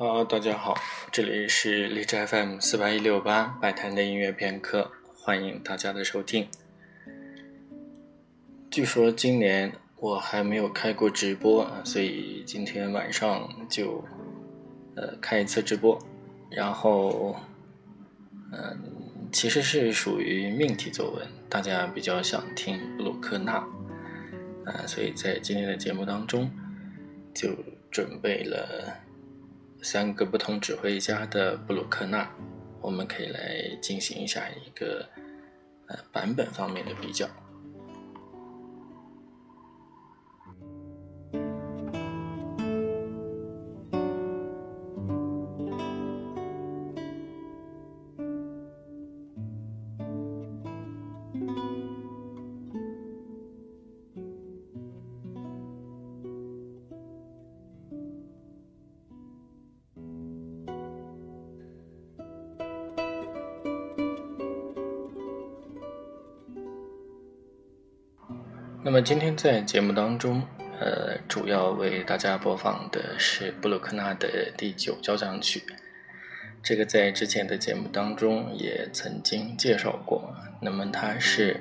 好，大家好，这里是荔枝 FM 四八一六八百谈的音乐片刻，欢迎大家的收听。据说今年我还没有开过直播，所以今天晚上就呃开一次直播，然后嗯，其实是属于命题作文，大家比较想听布鲁克纳啊，所以在今天的节目当中就准备了三个不同指挥家的布鲁克纳，我们可以来进行一下一个呃版本方面的比较。么今天在节目当中，呃，主要为大家播放的是布鲁克纳的第九交响曲。这个在之前的节目当中也曾经介绍过。那么它是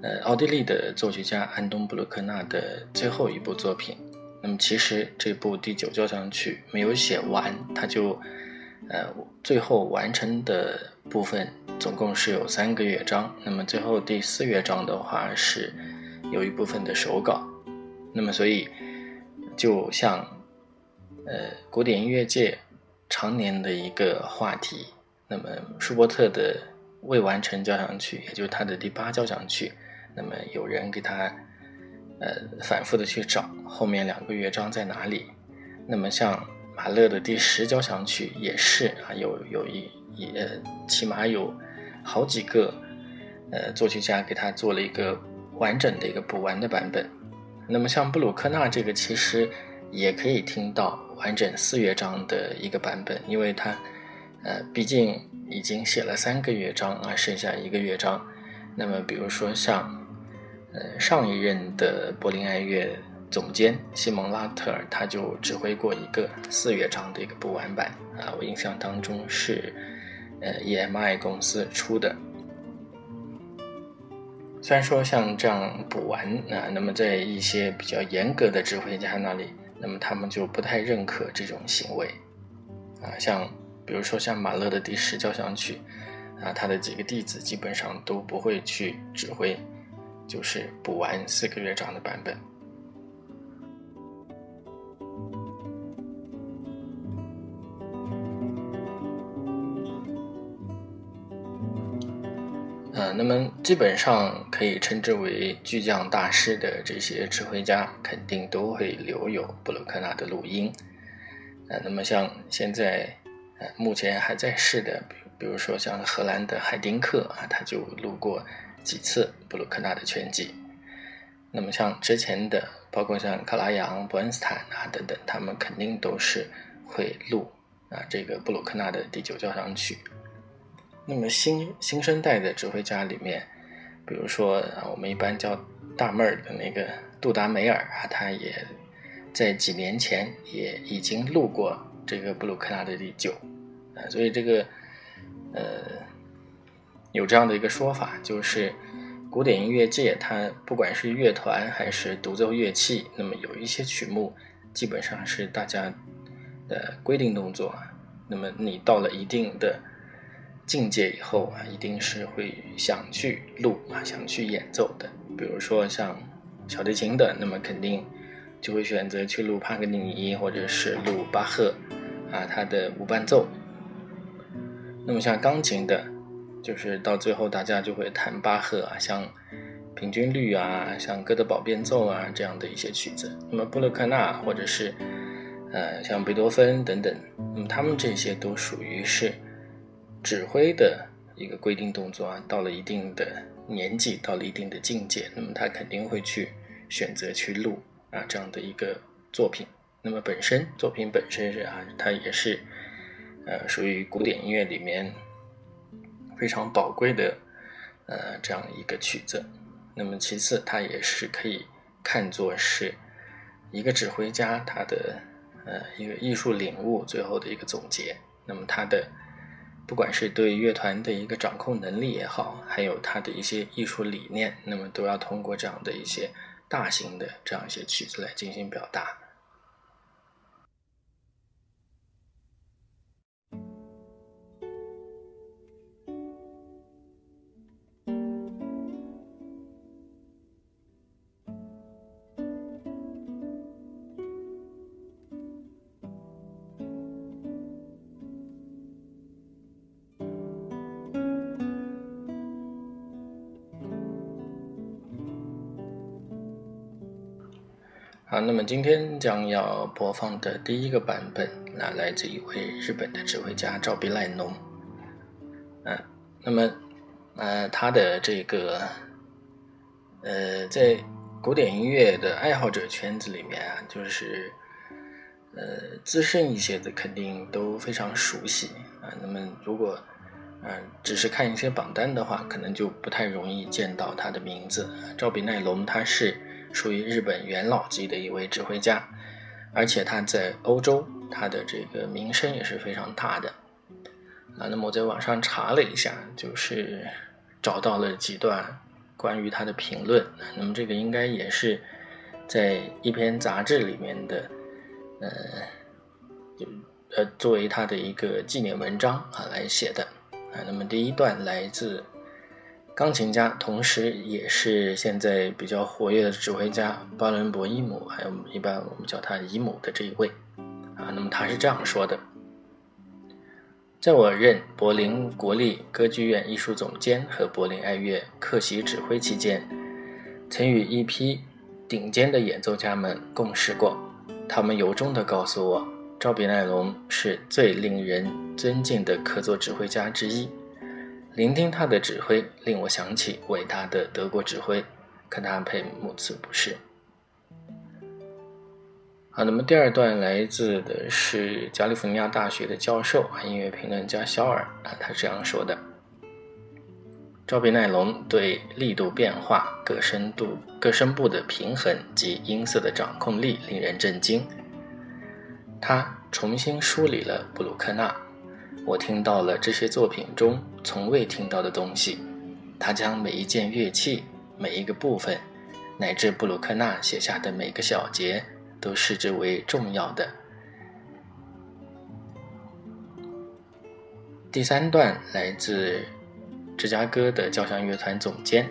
呃奥地利的作曲家安东布鲁克纳的最后一部作品。那么其实这部第九交响曲没有写完，他就呃最后完成的部分总共是有三个乐章。那么最后第四乐章的话是。有一部分的手稿，那么所以就像呃古典音乐界常年的一个话题，那么舒伯特的未完成交响曲，也就是他的第八交响曲，那么有人给他呃反复的去找后面两个乐章在哪里，那么像马勒的第十交响曲也是啊，有有一一呃起码有好几个呃作曲家给他做了一个。完整的一个补完的版本，那么像布鲁克纳这个其实也可以听到完整四乐章的一个版本，因为他呃毕竟已经写了三个乐章啊，剩下一个乐章。那么比如说像呃上一任的柏林爱乐总监西蒙拉特尔，他就指挥过一个四乐章的一个补完版啊，我印象当中是呃 EMI 公司出的。虽然说像这样补完啊，那么在一些比较严格的指挥家那里，那么他们就不太认可这种行为，啊，像比如说像马勒的第十交响曲，啊，他的几个弟子基本上都不会去指挥，就是补完四个乐章的版本。呃，那么基本上可以称之为巨匠大师的这些指挥家，肯定都会留有布鲁克纳的录音。呃，那么像现在呃目前还在世的，比比如说像荷兰的海丁克啊，他就录过几次布鲁克纳的全集。那么像之前的，包括像克拉扬、伯恩斯坦啊等等，他们肯定都是会录啊这个布鲁克纳的第九交响曲。那么新新生代的指挥家里面，比如说啊，我们一般叫大妹儿的那个杜达梅尔啊，他也在几年前也已经录过这个布鲁克纳的第九啊，所以这个呃有这样的一个说法，就是古典音乐界它不管是乐团还是独奏乐器，那么有一些曲目基本上是大家的规定动作，那么你到了一定的。境界以后啊，一定是会想去录啊，想去演奏的。比如说像小提琴的，那么肯定就会选择去录帕格尼尼，或者是录巴赫啊他的无伴奏。那么像钢琴的，就是到最后大家就会弹巴赫啊，像平均律啊，像哥德堡变奏啊这样的一些曲子。那么布鲁克纳或者是呃像贝多芬等等，那么他们这些都属于是。指挥的一个规定动作啊，到了一定的年纪，到了一定的境界，那么他肯定会去选择去录啊这样的一个作品。那么本身作品本身是啊，它也是呃属于古典音乐里面非常宝贵的呃这样一个曲子。那么其次，它也是可以看作是一个指挥家他的呃一个艺术领悟最后的一个总结。那么他的不管是对乐团的一个掌控能力也好，还有他的一些艺术理念，那么都要通过这样的一些大型的这样一些曲子来进行表达。那么今天将要播放的第一个版本，那来自一位日本的指挥家赵比赖农。嗯，那么，呃，他的这个，呃，在古典音乐的爱好者圈子里面啊，就是，呃，资深一些的肯定都非常熟悉啊。那么，如果，嗯，只是看一些榜单的话，可能就不太容易见到他的名字。赵比奈龙，他是。属于日本元老级的一位指挥家，而且他在欧洲，他的这个名声也是非常大的。啊，那么我在网上查了一下，就是找到了几段关于他的评论。那么这个应该也是在一篇杂志里面的，呃，就呃作为他的一个纪念文章啊来写的。啊，那么第一段来自。钢琴家，同时也是现在比较活跃的指挥家巴伦博伊姆，还有一般我们叫他姨母的这一位，啊，那么他是这样说的：在我任柏林国立歌剧院艺术总监和柏林爱乐客席指挥期间，曾与一批顶尖的演奏家们共事过，他们由衷地告诉我，赵比奈龙是最令人尊敬的客座指挥家之一。聆听他的指挥，令我想起伟大的德国指挥，可他佩慕此不是。好，那么第二段来自的是加利福尼亚大学的教授啊音乐评论家肖尔啊，他这样说的：赵比奈龙对力度变化、各声度、各声部的平衡及音色的掌控力令人震惊。他重新梳理了布鲁克纳。我听到了这些作品中从未听到的东西。他将每一件乐器、每一个部分，乃至布鲁克纳写下的每个小节，都视之为重要的。第三段来自芝加哥的交响乐团总监，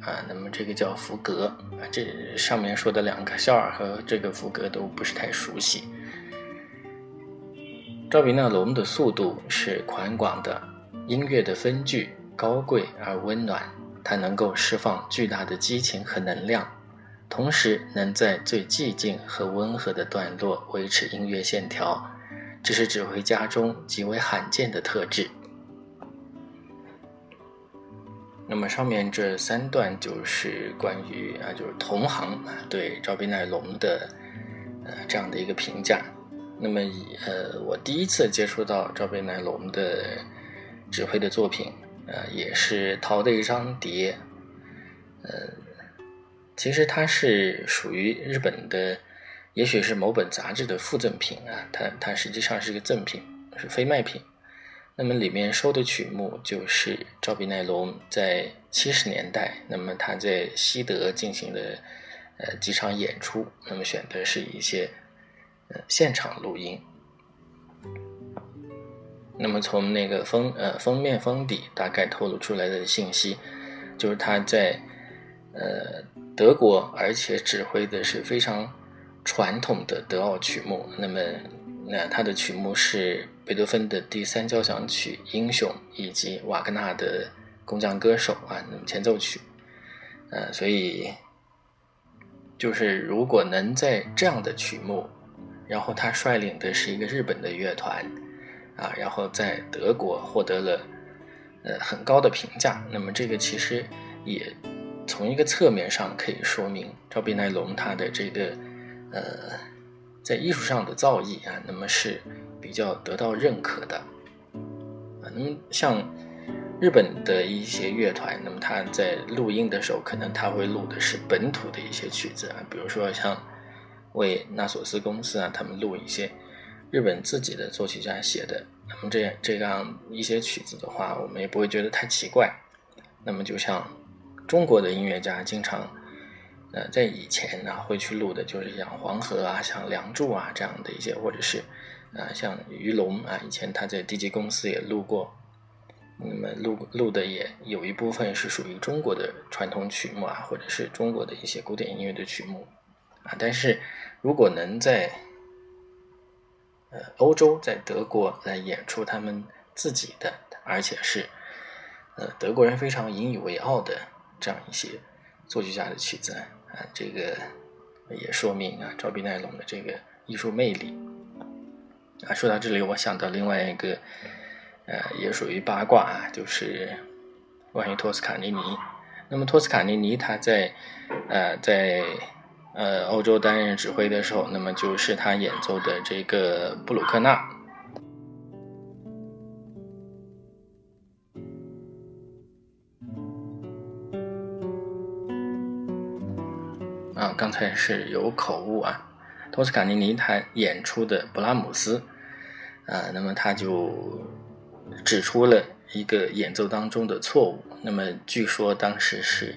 啊，那么这个叫福格啊，这上面说的两个肖尔和这个福格都不是太熟悉。赵比纳龙的速度是宽广的，音乐的分句高贵而温暖，它能够释放巨大的激情和能量，同时能在最寂静和温和的段落维持音乐线条，这是指挥家中极为罕见的特质。那么上面这三段就是关于啊，就是同行对赵比奈龙的呃这样的一个评价。那么，呃，我第一次接触到赵贝奈龙的指挥的作品，呃，也是淘的一张碟，呃，其实它是属于日本的，也许是某本杂志的附赠品啊，它它实际上是个赠品，是非卖品。那么里面收的曲目就是赵比奈龙在七十年代，那么他在西德进行的呃几场演出，那么选的是一些。现场录音，那么从那个封呃封面封底大概透露出来的信息，就是他在呃德国，而且指挥的是非常传统的德奥曲目。那么那他的曲目是贝多芬的第三交响曲《英雄》，以及瓦格纳的《工匠歌手》啊，前奏曲。呃，所以就是如果能在这样的曲目。然后他率领的是一个日本的乐团，啊，然后在德国获得了呃很高的评价。那么这个其实也从一个侧面上可以说明赵比奈龙他的这个呃在艺术上的造诣啊，那么是比较得到认可的。啊，那么像日本的一些乐团，那么他在录音的时候，可能他会录的是本土的一些曲子啊，比如说像。为纳索斯公司啊，他们录一些日本自己的作曲家写的，那么这样这样一些曲子的话，我们也不会觉得太奇怪。那么就像中国的音乐家经常，呃，在以前呢会去录的，就是像黄河啊、像梁祝啊这样的一些，或者是啊像于龙啊，以前他在 DG 公司也录过。那么录录的也有一部分是属于中国的传统曲目啊，或者是中国的一些古典音乐的曲目啊。但是如果能在呃欧洲，在德国来演出他们自己的，而且是呃德国人非常引以为傲的这样一些作曲家的曲子啊，这个也说明啊赵比奈龙的这个艺术魅力啊。说到这里，我想到另外一个。呃，也属于八卦啊，就是关于托斯卡尼尼。那么托斯卡尼尼他在呃在呃欧洲担任指挥的时候，那么就是他演奏的这个布鲁克纳。啊，刚才是有口误啊，托斯卡尼尼他演出的布拉姆斯啊，那么他就。指出了一个演奏当中的错误，那么据说当时是，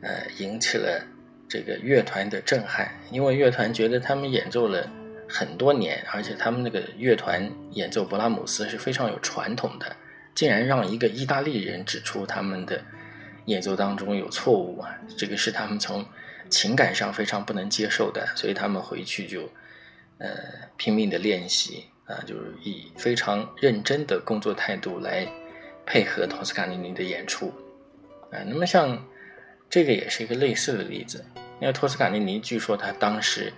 呃，引起了这个乐团的震撼，因为乐团觉得他们演奏了很多年，而且他们那个乐团演奏勃拉姆斯是非常有传统的，竟然让一个意大利人指出他们的演奏当中有错误啊，这个是他们从情感上非常不能接受的，所以他们回去就，呃，拼命的练习。啊，就是以非常认真的工作态度来配合托斯卡尼尼的演出，啊，那么像这个也是一个类似的例子，因为托斯卡尼尼据说他当时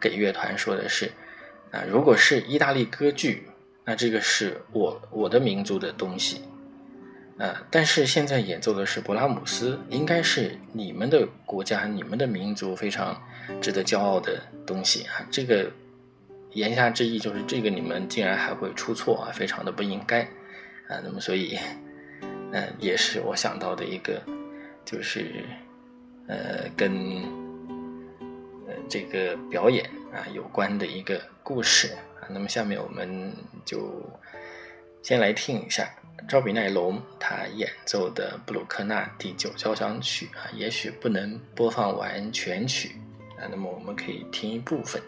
给乐团说的是，啊，如果是意大利歌剧，那这个是我我的民族的东西，啊，但是现在演奏的是勃拉姆斯，应该是你们的国家、你们的民族非常值得骄傲的东西啊，这个。言下之意就是这个你们竟然还会出错啊，非常的不应该啊。那么所以，嗯，也是我想到的一个，就是呃跟呃这个表演啊有关的一个故事啊。那么下面我们就先来听一下赵比奈龙他演奏的布鲁克纳第九交响曲啊，也许不能播放完全曲啊，那么我们可以听一部分。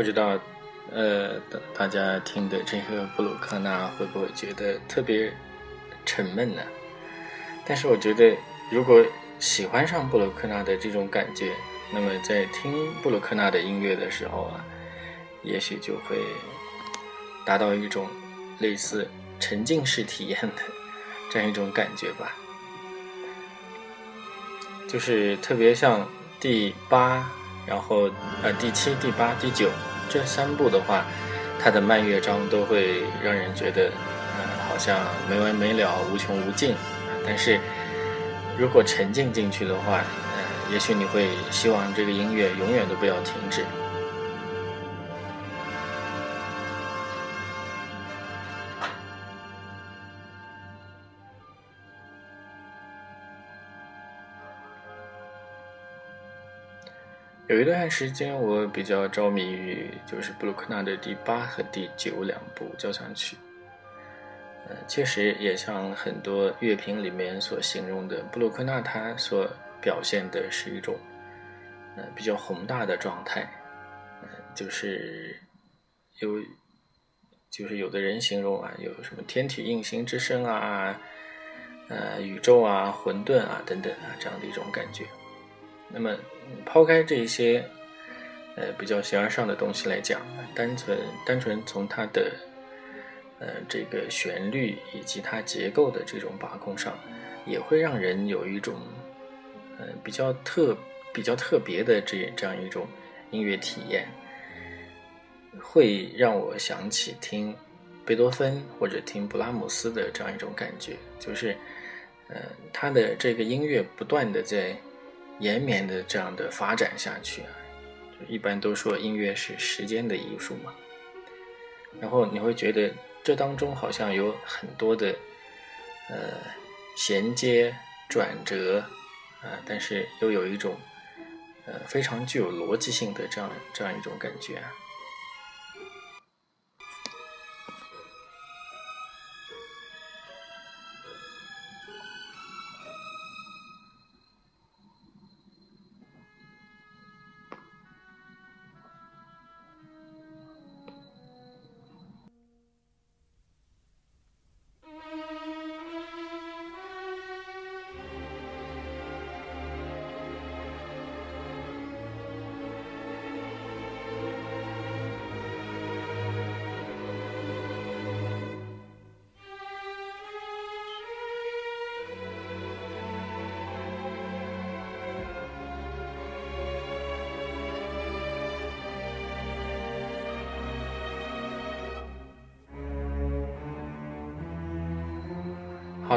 不知道，呃，大大家听的这个布鲁克纳会不会觉得特别沉闷呢？但是我觉得，如果喜欢上布鲁克纳的这种感觉，那么在听布鲁克纳的音乐的时候啊，也许就会达到一种类似沉浸式体验的这样一种感觉吧。就是特别像第八，然后呃第七、第八、第九这三部的话，它的慢乐章都会让人觉得，呃好像没完没了、无穷无尽。但是如果沉浸进去的话，呃也许你会希望这个音乐永远都不要停止。有一段时间，我比较着迷于就是布鲁克纳的第八和第九两部交响曲。呃，确实也像很多乐评里面所形容的，布鲁克纳他所表现的是一种呃比较宏大的状态，呃，就是有就是有的人形容啊，有什么天体运行之声啊，呃，宇宙啊，混沌啊等等啊这样的一种感觉。那么，抛开这些，呃，比较形而上的东西来讲，单纯单纯从它的，呃，这个旋律以及它结构的这种把控上，也会让人有一种，呃，比较特比较特别的这这样一种音乐体验，会让我想起听贝多芬或者听布拉姆斯的这样一种感觉，就是，呃，他的这个音乐不断的在。延绵的这样的发展下去啊，一般都说音乐是时间的艺术嘛。然后你会觉得这当中好像有很多的呃衔接转折啊，但是又有一种呃非常具有逻辑性的这样这样一种感觉啊。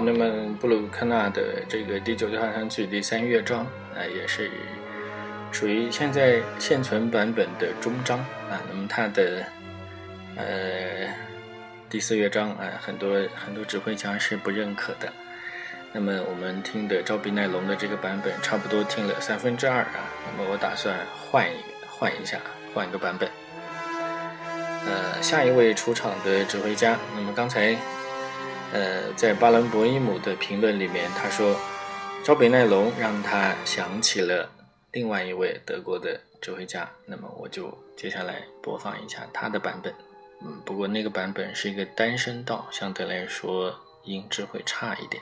那么布鲁克纳的这个第九交响曲第三乐章啊，也是属于现在现存版本的终章啊。那么它的呃第四乐章啊，很多很多指挥家是不认可的。那么我们听的赵比奈龙的这个版本，差不多听了三分之二啊。那么我打算换一换一下，换一个版本。呃，下一位出场的指挥家，那么刚才。呃，在巴伦博伊姆的评论里面，他说，招北奈龙让他想起了另外一位德国的指挥家。那么我就接下来播放一下他的版本。嗯，不过那个版本是一个单声道，相对来说音质会差一点。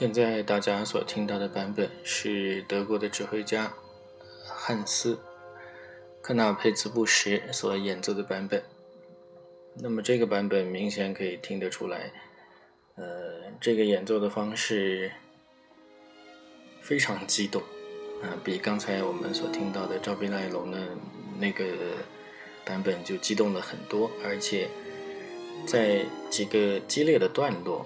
现在大家所听到的版本是德国的指挥家汉斯·克纳佩兹布什所演奏的版本。那么这个版本明显可以听得出来，呃，这个演奏的方式非常激动啊，比刚才我们所听到的赵宾赖龙的那个版本就激动了很多，而且在几个激烈的段落。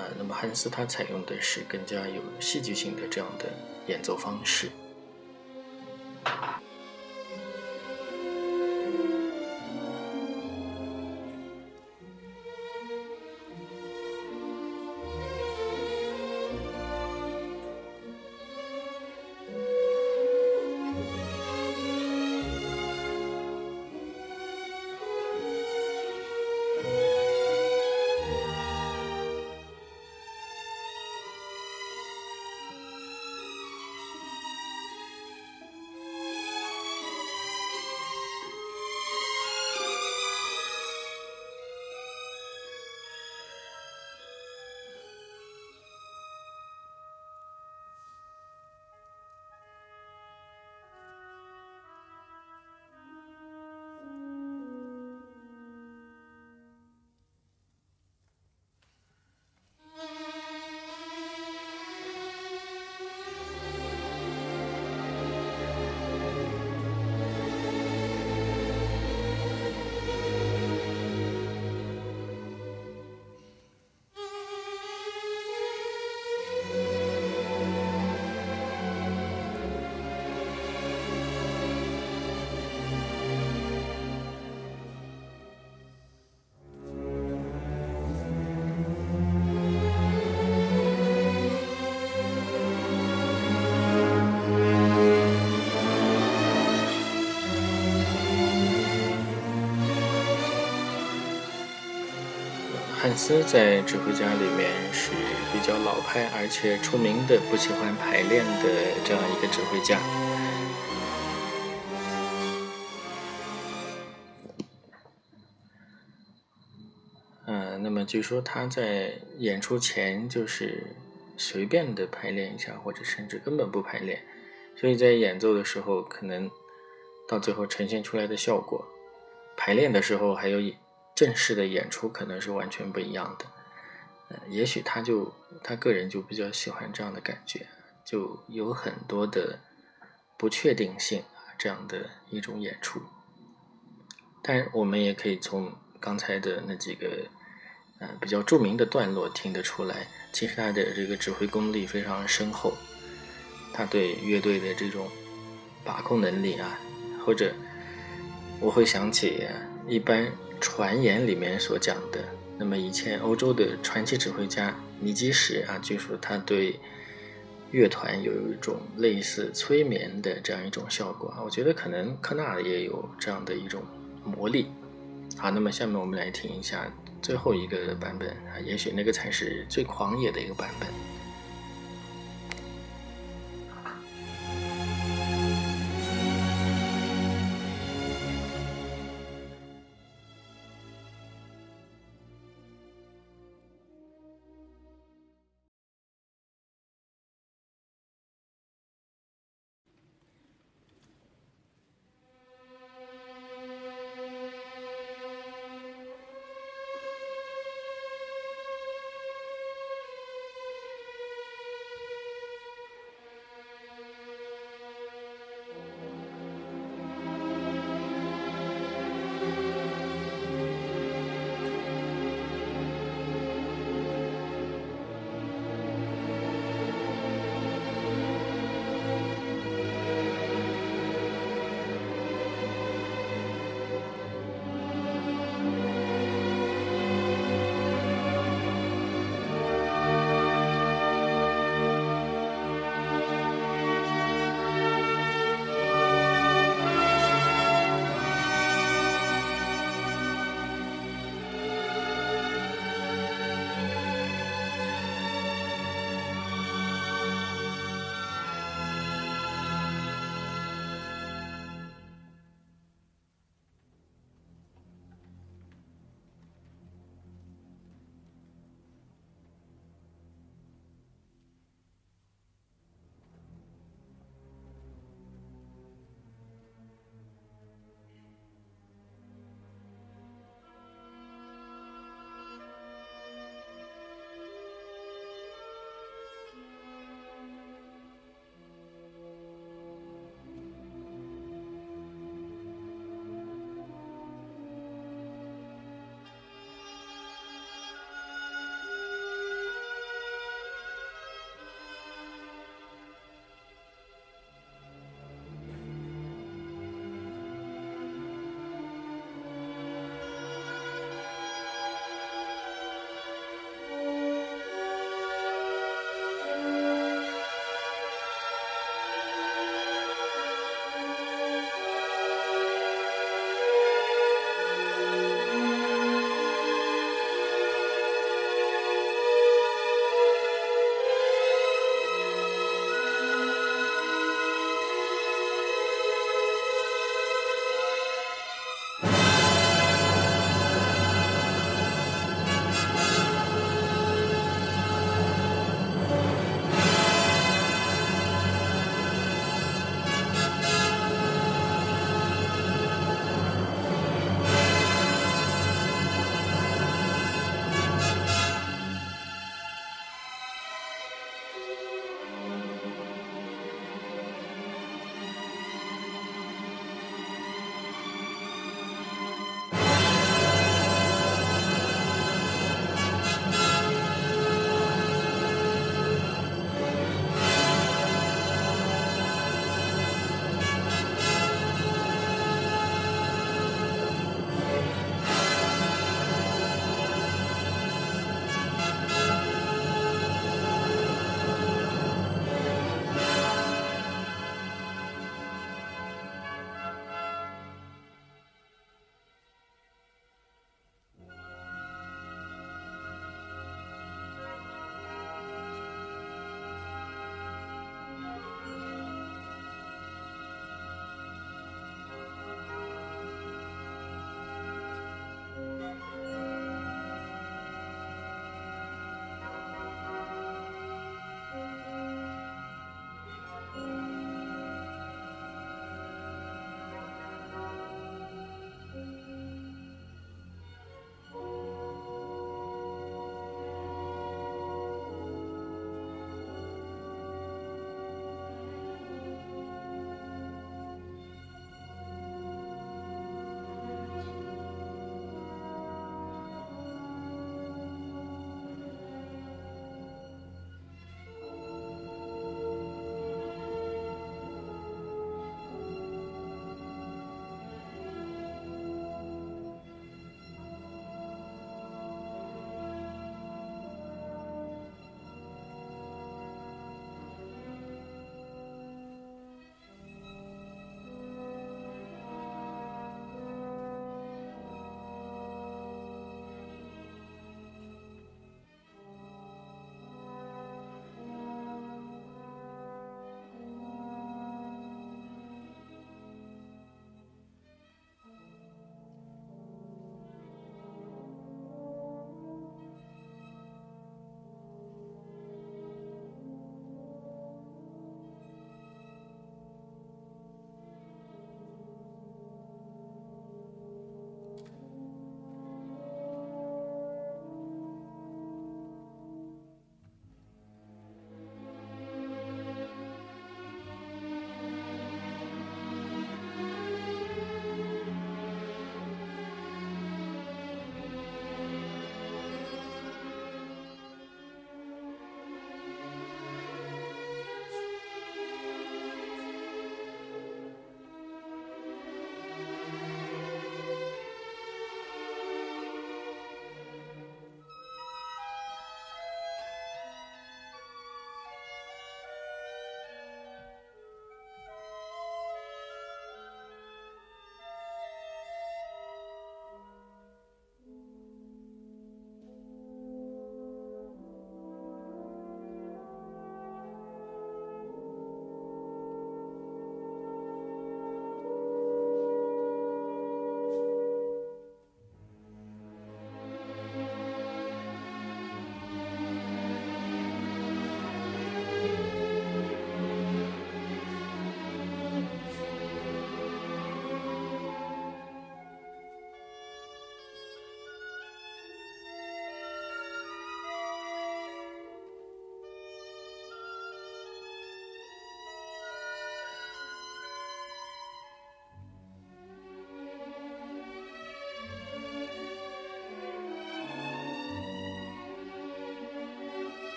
啊，那么汉斯他采用的是更加有戏剧性的这样的演奏方式。汉斯在指挥家里面是比较老派，而且出名的不喜欢排练的这样一个指挥家。嗯，那么据说他在演出前就是随便的排练一下，或者甚至根本不排练，所以在演奏的时候，可能到最后呈现出来的效果，排练的时候还有。正式的演出可能是完全不一样的，呃，也许他就他个人就比较喜欢这样的感觉，就有很多的不确定性啊，这样的一种演出。但我们也可以从刚才的那几个呃比较著名的段落听得出来，其实他的这个指挥功力非常深厚，他对乐队的这种把控能力啊，或者我会想起一般。传言里面所讲的，那么以前欧洲的传奇指挥家尼基什啊，据说他对乐团有一种类似催眠的这样一种效果啊，我觉得可能科纳也有这样的一种魔力。好，那么下面我们来听一下最后一个版本啊，也许那个才是最狂野的一个版本。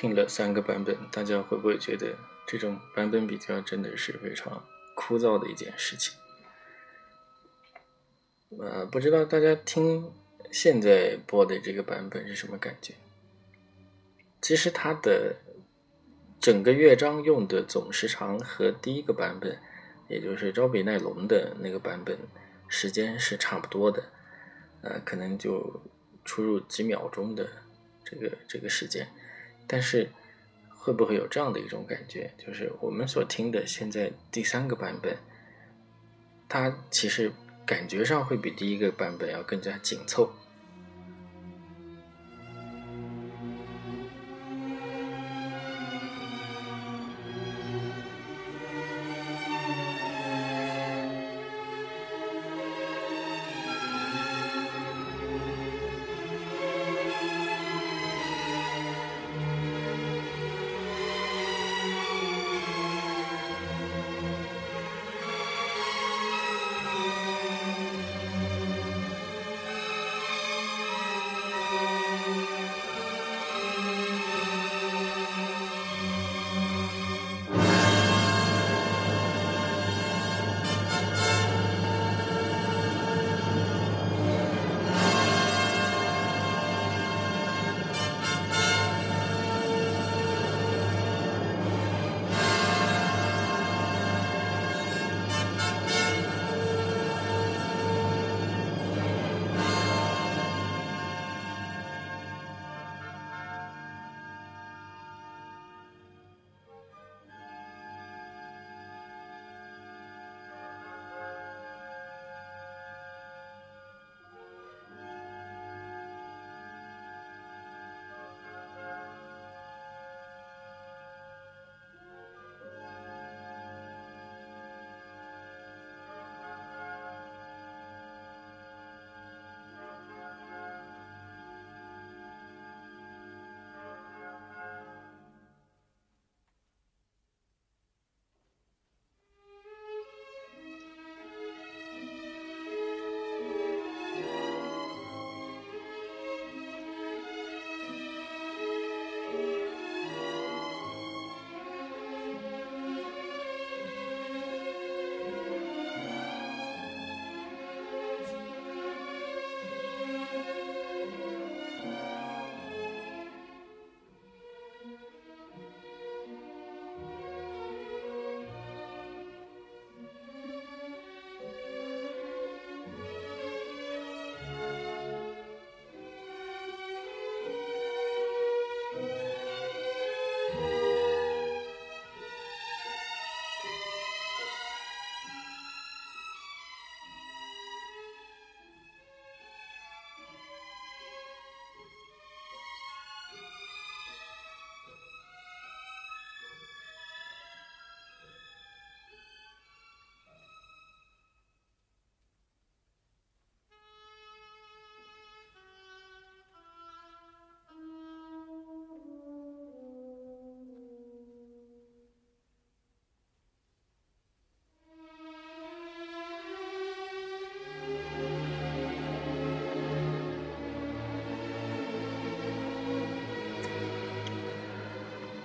听了三个版本，大家会不会觉得这种版本比较真的是非常枯燥的一件事情？呃，不知道大家听现在播的这个版本是什么感觉？其实它的整个乐章用的总时长和第一个版本，也就是招比奈龙的那个版本时间是差不多的，呃，可能就出入几秒钟的这个这个时间。但是会不会有这样的一种感觉，就是我们所听的现在第三个版本，它其实感觉上会比第一个版本要更加紧凑。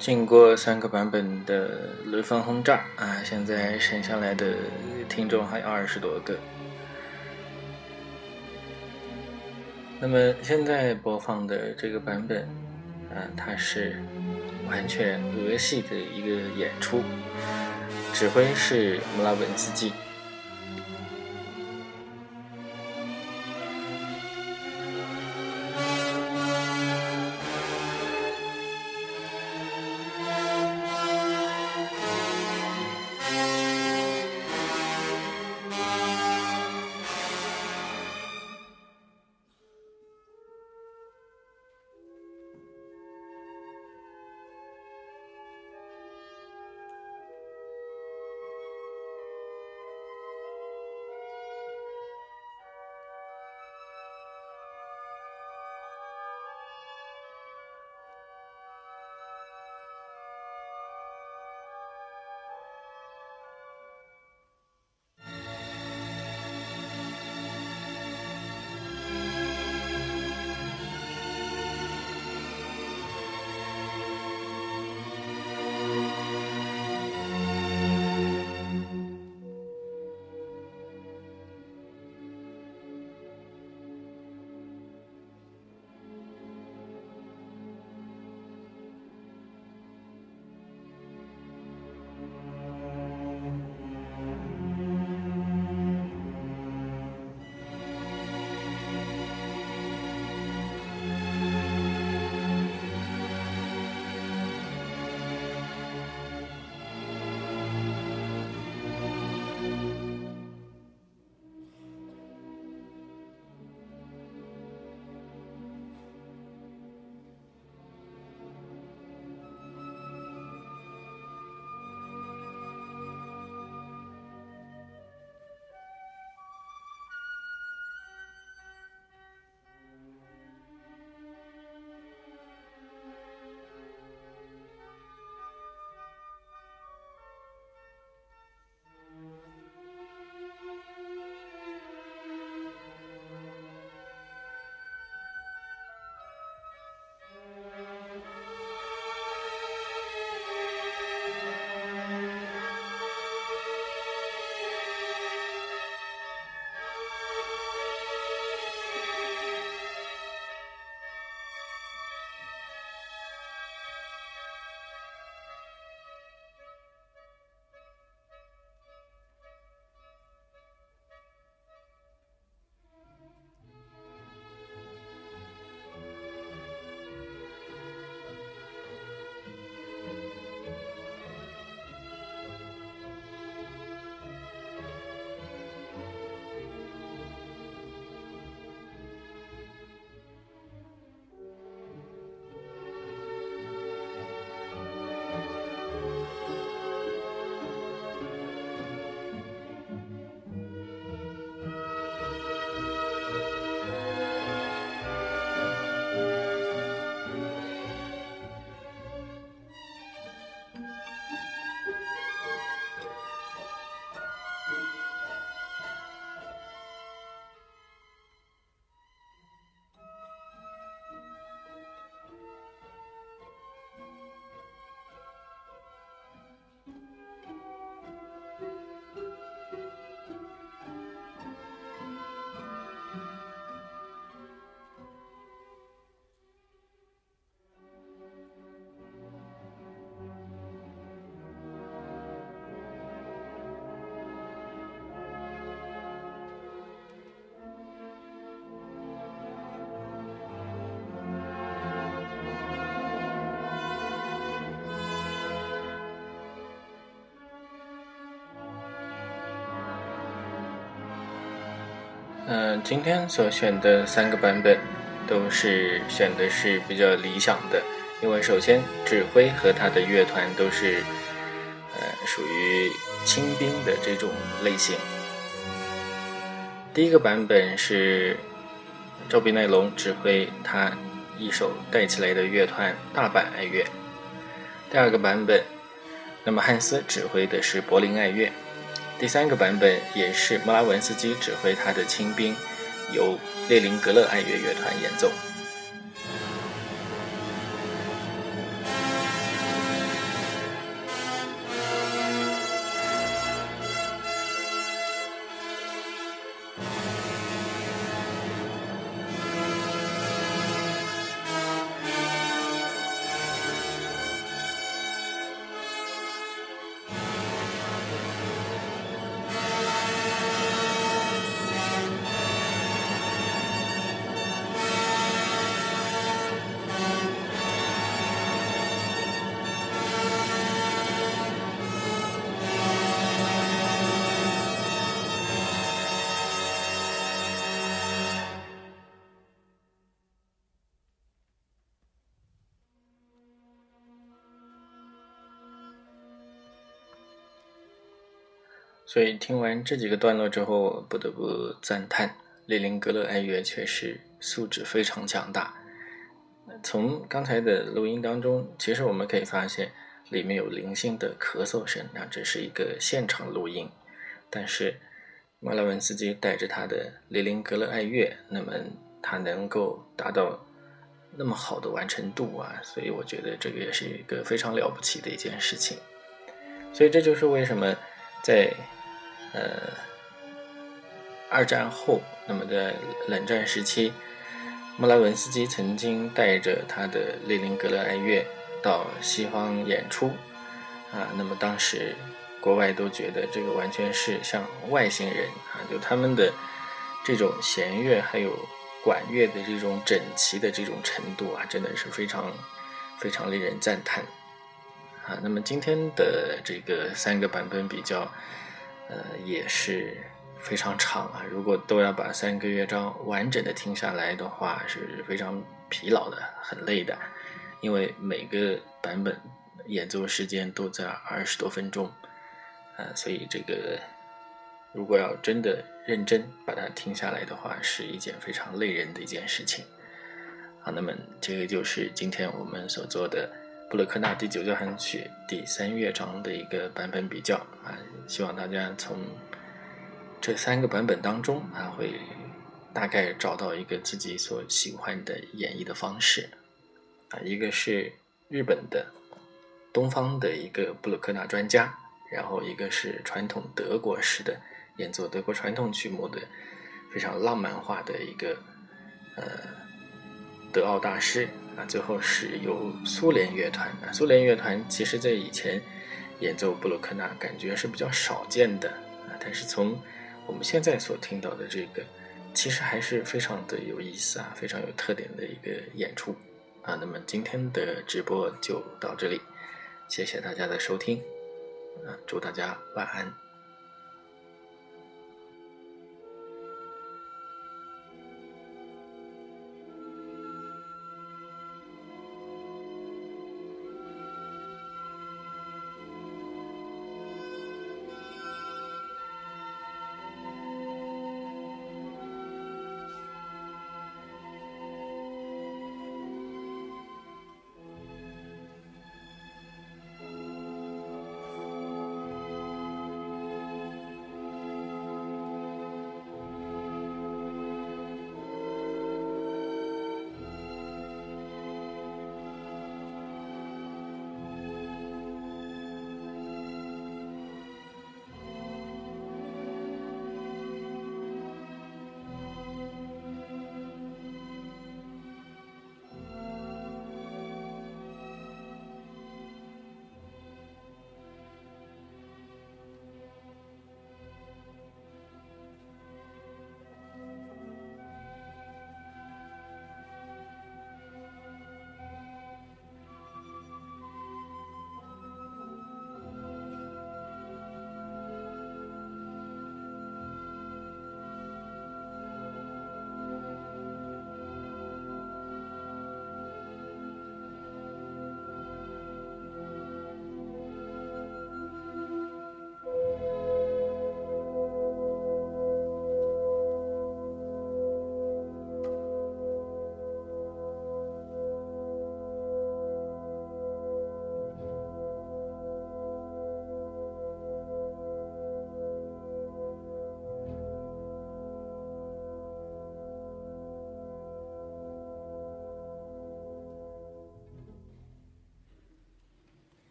经过三个版本的雷锋轰炸啊，现在剩下来的听众还有二十多个。那么现在播放的这个版本啊，它是完全俄系的一个演出，指挥是穆拉文斯基。嗯，今天所选的三个版本都是选的是比较理想的，因为首先指挥和他的乐团都是呃属于轻兵的这种类型。第一个版本是赵比奈龙指挥他一手带起来的乐团大阪爱乐。第二个版本，那么汉斯指挥的是柏林爱乐。第三个版本也是莫拉文斯基指挥他的清兵，由列宁格勒爱乐乐团演奏。所以听完这几个段落之后，不得不赞叹列宁格勒爱乐确实素质非常强大。从刚才的录音当中，其实我们可以发现里面有零星的咳嗽声，那这是一个现场录音。但是马拉文斯基带着他的列宁格勒爱乐，那么他能够达到那么好的完成度啊，所以我觉得这个也是一个非常了不起的一件事情。所以这就是为什么在呃，二战后，那么在冷战时期，莫拉文斯基曾经带着他的列宁格勒爱乐到西方演出，啊，那么当时国外都觉得这个完全是像外星人啊，就他们的这种弦乐还有管乐的这种整齐的这种程度啊，真的是非常非常令人赞叹啊。那么今天的这个三个版本比较。呃，也是非常长啊！如果都要把三个乐章完整的听下来的话，是非常疲劳的，很累的。因为每个版本演奏时间都在二十多分钟，啊，所以这个如果要真的认真把它听下来的话，是一件非常累人的一件事情。好，那么这个就是今天我们所做的。布鲁克纳第九交响曲第三乐章的一个版本比较啊，希望大家从这三个版本当中啊，会大概找到一个自己所喜欢的演绎的方式啊。一个是日本的东方的一个布鲁克纳专家，然后一个是传统德国式的演奏德国传统曲目的非常浪漫化的一个呃德奥大师。啊最后是由苏联乐团啊，苏联乐团其实在以前演奏布鲁克纳感觉是比较少见的啊，但是从我们现在所听到的这个，其实还是非常的有意思啊，非常有特点的一个演出啊。那么今天的直播就到这里，谢谢大家的收听啊，祝大家晚安。